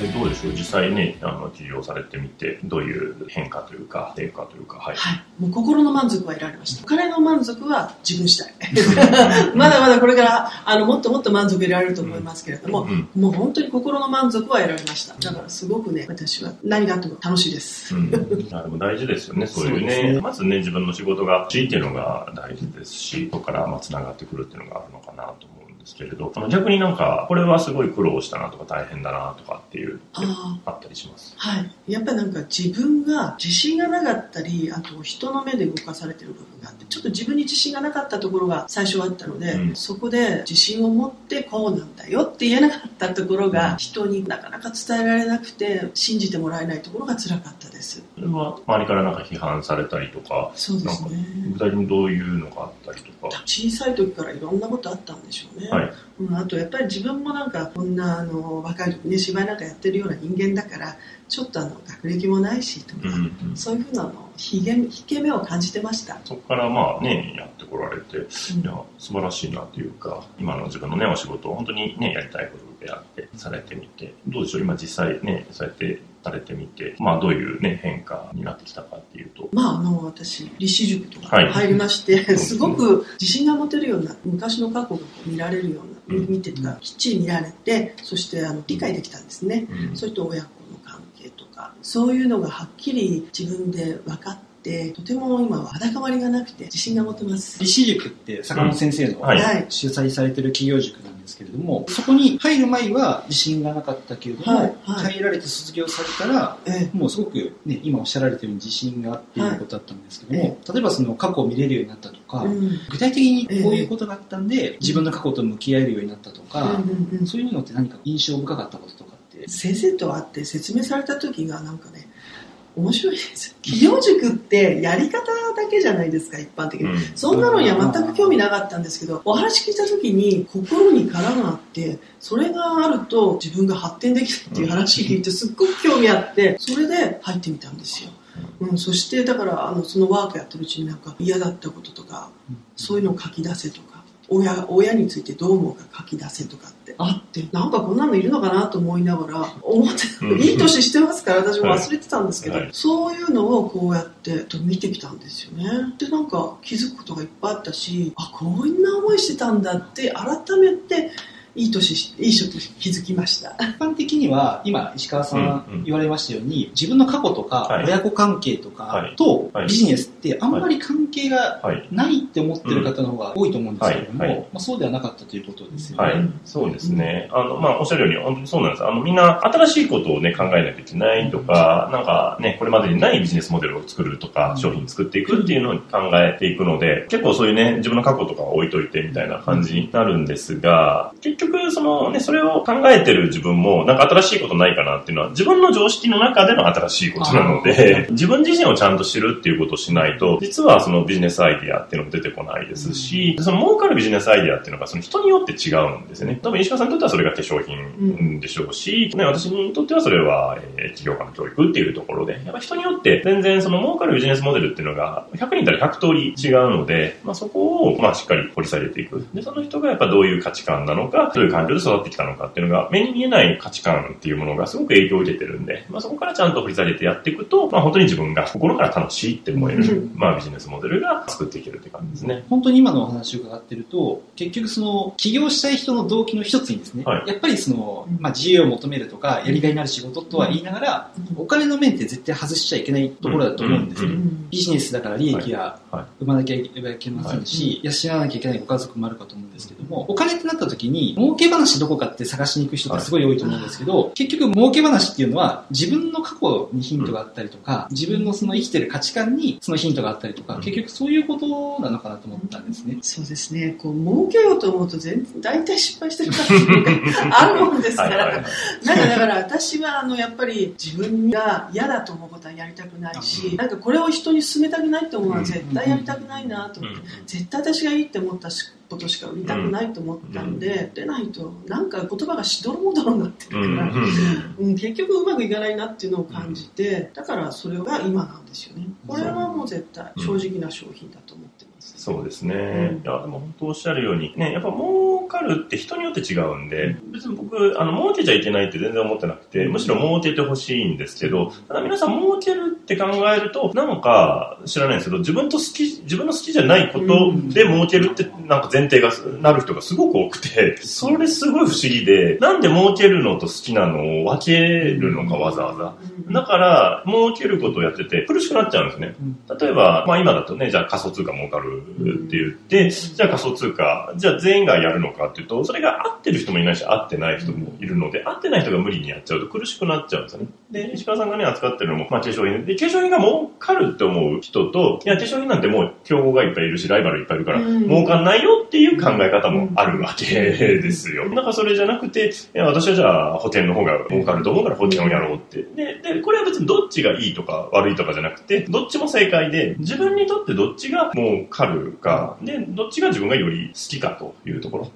でどうでしょう？実際ねあの起業されてみてどういう変化というか変化というかはい、はい、もう心の満足は得られました。お金の満足は自分次第。まだまだこれからあのもっともっと満足得られると思いますけれども、うんもう本当に心の満足は得られました。だからすごくね私は何があっても楽しいです、うん、あでも大事ですよね、そういうね。ね。まずね、自分の仕事が欲しいっていうのが大事ですし、そこからまあつながってくるっていうのがあるのかなと思うんですけれど、逆になんか、これはすごい苦労したなとか大変だなとかっていう、ああったりします。はい、やっぱりなんか自分が自信がなかったりあと人の目で動かされてる部分ちょっと自分に自信がなかったところが最初はあったので、うん。そこで自信を持ってこうなんだよって言えなかったところうん。が人になかなか伝えられなくて信じてもらえないところが辛かったです。それは周りからなんか批判されたりとか、そうですね。具体的にどういうのがあったりとか？小さい時からいろんなことあったんでしょうね、はい。うん、あとやっぱり自分もなんかこんなあの若い時ね芝居なんかやってるような人間だからちょっとあの学歴もないしとか、うんうん。そういうふうなのひげ引け目を感じてました、そこからまあね、やってこられて、いうん。や、素晴らしいなというか、今の自分のね、お仕事を本当にね、やりたいことであって、されてみて、どうでしょう、今実際ね、そうやってされてみて、まあどういうね、変化になってきたかっていうと、まあ、あの私立志塾とかはい。入りまして、すねすごく自信が持てるような昔の過去が見られるような、うん。見てとかきっちり見られてそしてあの理解できたんですね、うん。それと親子の関係とかそういうのがはっきり自分で分かってとても今は裸まりがなくて自信が持てます。立志塾って坂本先生の主催されてる企業塾なんですけれども、そこに入る前は自信がなかったけれども、はい。はい。入られて卒業されたら、ええ。もうすごく、ね、今おっしゃられてるように自信があっていうことだったんですけども、はい例えばその過去を見れるようになったとか、うん。具体的にこういうことがあったんで、自分の過去と向き合えるようになったとか、うんうんうん。そういうのって何か印象深かったこととか先生と会って説明された時がなんかね面白いです。企業塾ってやり方だけじゃないですか一般的に、うん。そんなのには全く興味なかったんですけどお話聞いた時に心に殻があってそれがあると自分が発展できるっていう話聞いてすっごく興味あってそれで入ってみたんですよ、うん、そしてだからあのそのワークやってるうちになんか嫌だったこととかそういうのを書き出せとか親親についてどう思うか書き出せとかって。あって。なんかこんなのいるのかなと思いながら思ってうん。いい年してますから私も忘れてたんですけど、はいはい。そういうのをこうやってと見てきたんですよね。でなんか気づくことがいっぱいあったしあこんな思いしてたんだって改めていい年しいい人と気づきました。一般的には今石川さうんうん。ん言われましたように、自分の過去とかはい。親子関係とはい。かとはい。ビジネスってあんまり関係がはい。ないって思ってる方の方が多いと思うんですけれども、はい。はい。まあ、そうではなかったということですよね。はい、そうですね。あの、まあ、おっしゃるように、本当にそうなんです。あの、みんな、新しいことをね、考えなきゃいけないとか、なんかね、これまでにないビジネスモデルを作るとか、商品作っていくっていうのを考えていくので、結構そういうね、自分の過去とかを置いといてみたいな感じになるんですが、結局、そのね、それを考えてる自分も、なんか新しいことないかなっていうのは、自分の常識の中での新しいことなので、自分自身をちゃんと知るっていうことをしないと、実はそのビジネスアイディアっていうのも出てこないですし、その儲かるビジネスアイディアっていうのがその人によって違うんですよね。多分石川さんにとってはそれが化粧品でしょうし、ね、私にとってはそれは、えー起業家の教育っていうところで、やっぱ人によって全然その儲かるビジネスモデルっていうのが100人いたら100通り違うので、まあ、そこをまあしっかり掘り下げていく。で、その人がやっぱどういう価値観なのか、どういう環境で育ってきたのかっていうのが目に見えない価値観っていうものがすごく影響を受けてるんで、まあ、そこからちゃんと掘り下げてやっていくと、まあ、本当に自分が心から楽しいって思える、うん。まあ、ビジネスモデルが作っていけるって感じですね。本当に今のお話を伺ってると、結局その、起業したい人の動機の一つにですね、はい。やっぱりそのうん、まあ自由を求めるとか、やりがいのある仕事とは言いながら、お金の面って絶対外しちゃいけないところだと思うんですね。うん。ビジネスだから利益ははい。生まなきゃいけませんし、養わなきゃいけないご家族もあるかと思うんですけども、お金ってなった時に、儲け話どこかって探しに行く人ってすごい多いと思うんですけど、結局儲け話っていうのは、自分の過去にヒントがあったりとか、自分のその生きてる価値観にそのヒントがあったりとか、うん。結局そういうことなのかなと思ったんですね。そうですね。こう儲けようと思うと全然大体失敗してるからあるもんですから。はいはいはい。なんかだから私はあのやっぱり自分が嫌だと思うことはやりたくないし、なんかこれを人に勧めたくないって思うのは絶対やりたくないなと思って、絶対私がいいって思ったしことしか売りたくないと思ったんで、出ないとなんか言葉がしどろもどろになってるうん。から、うんうん、結局うまくいかないなっていうのを感じて、だからそれが今なんですよね。これはもう絶対正直な商品だと思って。そうですね。うん。いや、でも本当おっしゃるように、ね、やっぱ儲かるって人によって違うんで、別に僕、あの、儲けちゃいけないって全然思ってなくて、むしろ儲けてほしいんですけど、ただ皆さん儲けるって考えると、なんか知らないんですけど、自分と好き、自分の好きじゃないことで儲けるってなんか前提がなる人がすごく多くて、それすごい不思議で、なんで儲けるのと好きなのを分けるのかわざわざ。うん。だから、儲けることをやってて苦しくなっちゃうんですね。例えば、まあ今だとね、じゃあ仮想通貨儲かるって言って、じゃあ仮想通貨、じゃあ全員がやるのかっていうと、それが合ってる人もいないし、合ってない人もいるので、合ってない人が無理にやっちゃうと苦しくなっちゃうんですよね。で、石川さんがね、扱ってるのも、まあ化粧品で、化粧品が儲かるって思う人と、いや、化粧品なんてもう競合がいっぱいいるし、ライバルいっぱいいるから、うん儲かんないよっていう考え方もあるわけですよ。だからそれじゃなくて、いや、私はじゃあ保険の方が儲かると思うから保険をやろうって。で、で、これは別にどっちがいいとか悪いとかじゃなくて、どっちも正解で、自分にとってどっちが儲かるか、で、どっちが自分がより好きかというところ。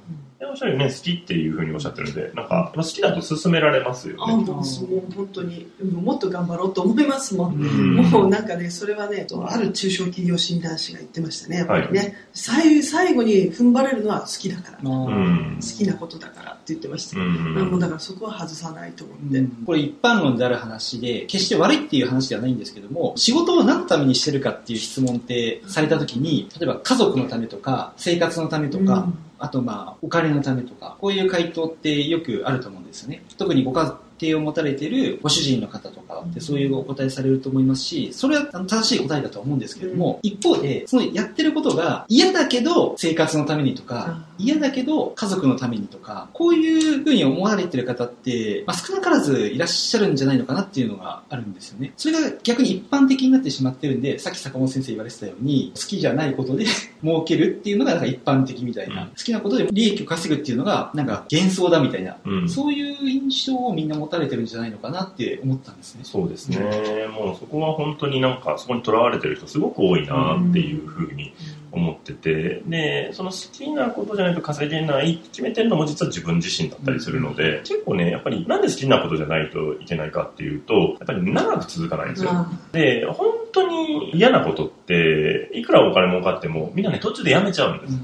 でおっしゃるようにね、好きっていうふうにおっしゃってるんで、なんか、まあ好きだと勧められますよね。あもう本当に。もっと頑張ろうと思いますもん、うん。もうなんかねそれはねある中小企業診断士が言ってましたねやっぱりね、最最後に踏ん張れるのは好きだから、好うん。きなことだからって言ってました、うん。もうだからそこは外さないと思って、これ一般論である話で、決して悪いっていう話ではないんですけども、仕事を何のためにしてるかっていう質問ってされた時に、例えば家族のためとか、生活のためとか、うんあとまあ、お金のためとか、こういう回答ってよくあると思うんですよね。特にご家族庭を持たれているご主人の方とかってそういうお答えされると思いますし、それは正しい答えだとは思うんですけども、一方で、そのやってることが嫌だけど生活のためにとか、嫌だけど家族のためにとか、こういうふうに思われてる方って、まあ、少なからずいらっしゃるんじゃないのかなっていうのがあるんですよね。それが逆に一般的になってしまってるんで、さっき坂本先生言われてたように、好きじゃないことで 儲けるっていうのがなんか一般的みたいな、うん。好きなことで利益を稼ぐっていうのがなんか幻想だみたいな、うん。そういう印象をみんな持たれてるんじゃないのかなって思ったんですね。そうですね。もうそこは本当になんか、そこにとらわれてる人すごく多いなっていうふうに思ってて、で、その好きなことじゃないと稼げない決めてるのも実は自分自身だったりするので、結構ね、やっぱりなんで好きなことじゃないといけないかっていうと、やっぱり長く続かないんですよ。あで、本当に嫌なことって、いくらお金儲かっても、みんなね、途中でやめちゃうんです。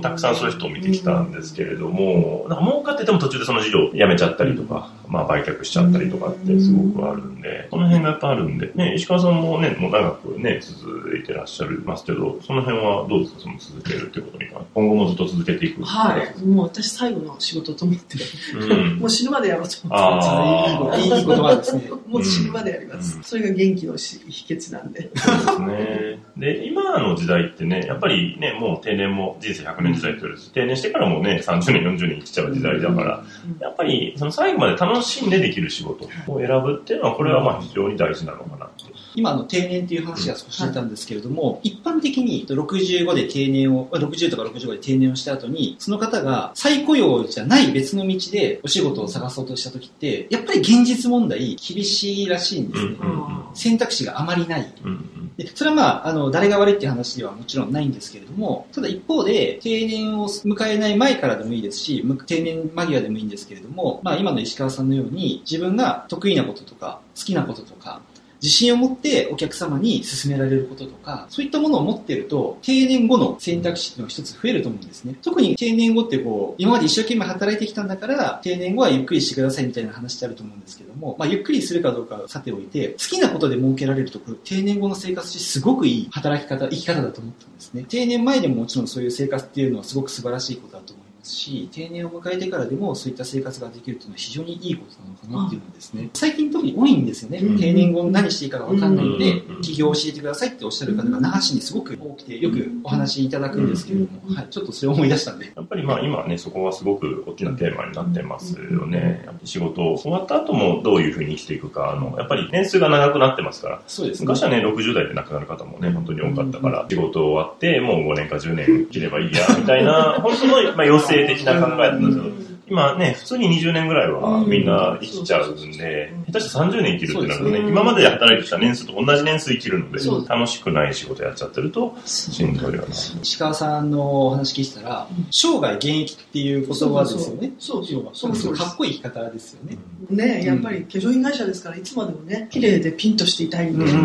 たくさんそういう人を見てきたんですけれども、なんか儲かってても途中でその事業辞めちゃったりとか、まあ売却しちゃったりとかってすごくあるんで、その辺がやっぱあるんで、ね、石川さんもね、もう長くね、続いてらっしゃいますけど、その辺はどうですか、その続けるっていうことに関して。今後もずっと続けていく？はい。もう私最後の仕事と思って。うん。もう死ぬまでやろうと思って。いいいい言葉ですね。もう死ぬまでやります、うん。それが元気のし秘訣なんで。そうですね。で、今の時代ってね、やっぱりね、もう定年も人生100年時代って言われて、定年してからもね、30年、40年生きちゃう時代だから、やっぱりその最後まで楽しんでできる仕事を選ぶっていうのは、これはまあ非常に大事なのかなって。今あの定年っていう話が少し出たんですけれども、一般的に65で定年を、60とか65で定年をした後に、その方が再雇用じゃない別の道でお仕事を探そうとした時って、やっぱり現実問題厳しいらしいんですね。うん選択肢があまりない。うんうんでそれはまあ、あの、誰が悪いっていう話ではもちろんないんですけれども、ただ一方で、定年を迎えない前からでもいいですし、む定年間際でもいいんですけれども、まあ今の石川さんのように、自分が得意なこととか、好きなこととか、自信を持ってお客様に勧められることとか、そういったものを持ってると、定年後の選択肢のが一つ増えると思うんですね。特に定年後ってこう、今まで一生懸命働いてきたんだから、定年後はゆっくりしてくださいみたいな話ってあると思うんですけども、まあゆっくりするかどうかはさておいて、好きなことで儲けられると、これ定年後の生活ってすごくいい働き方、生き方だと思ったんですね。定年前でももちろんそういう生活っていうのはすごく素晴らしいことだとますし、定年を迎えてからでもそういった生活ができるというのは非常にいいことなのかなっていうのはですね、最近特に多いんですよね。うん。定年後何していいかがわかんないのでうん、起業を教えてくださいっておっしゃる方が那覇市にすごく多くて、よくお話しいただくんですけれども、はい、ちょっとそれを思い出したんで。やっぱりまあ今はね、そこはすごく大きなテーマになってますよね。やっぱり仕事終わった後もどういうふうに生きていくか、あの、やっぱり年数が長くなってますから、そうですね。昔はね、60代で亡くなる方もね、本当に多かったから、仕事終わって、もう5年か10年生きればいいや、みたいな、本当の、まあ、余生的な考えだったんですよ、今ね、普通に20年ぐらいはうん。みんな生きちゃうんでうん、下手したら30年生きるってなるとね、今まで働いてきた年数と同じ年数生きるので楽しくない仕事やっちゃってると、しんどいよな。石川さんのお話聞いてたら、うん生涯現役っていう言葉ですよね。そうそうそう。そうかっこいい生き方ですよね。ねやっぱり化粧品会社ですからいつまでもね綺麗でピンとしていたいんで、うん。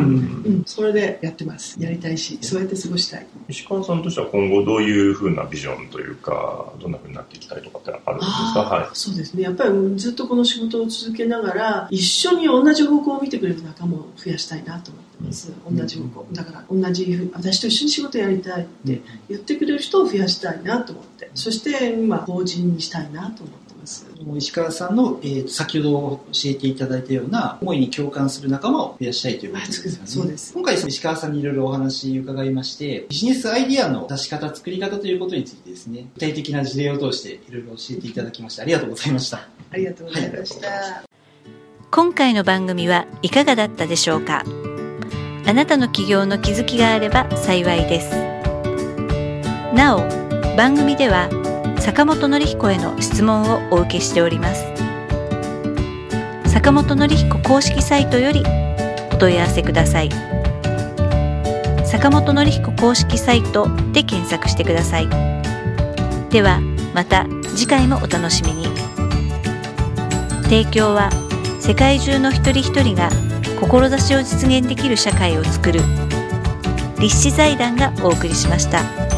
うん。それでやってます。やりたいしそうやって過ごしたい。石川さんとしては今後どういうふうなビジョンというか、どんなふうになっていきたいとかってあるんですか？あーはい。そうですね。やっぱりずっとこの仕事を続けながら一緒に同じ方向を見てくれる仲間を増やしたいなと思ってます、うん。同じ方向。だから同じ私と一緒に仕事やりたいって言ってくれる人を増やしたいなと思って。そして今法人にしたいなと思って石川さんの、えーと先ほど教えていただいたような思いに共感する仲間を増やしたいということですよね。そうです。今回その石川さんにいろいろお話伺いまして、ビジネスアイディアの出し方、作り方ということについてですね、具体的な事例を通していろいろ教えていただきましてありがとうございました。ありがとうございました、今回の番組はいかがだったでしょうか？あなたの起業の気づきがあれば幸いです。なお番組では坂本典彦への質問をお受けしております。坂本典彦公式サイトよりお問い合わせください。坂本典彦公式サイトで検索してください。ではまた次回もお楽しみに。提供は世界中の一人一人が志を実現できる社会をつくる立志財団がお送りしました。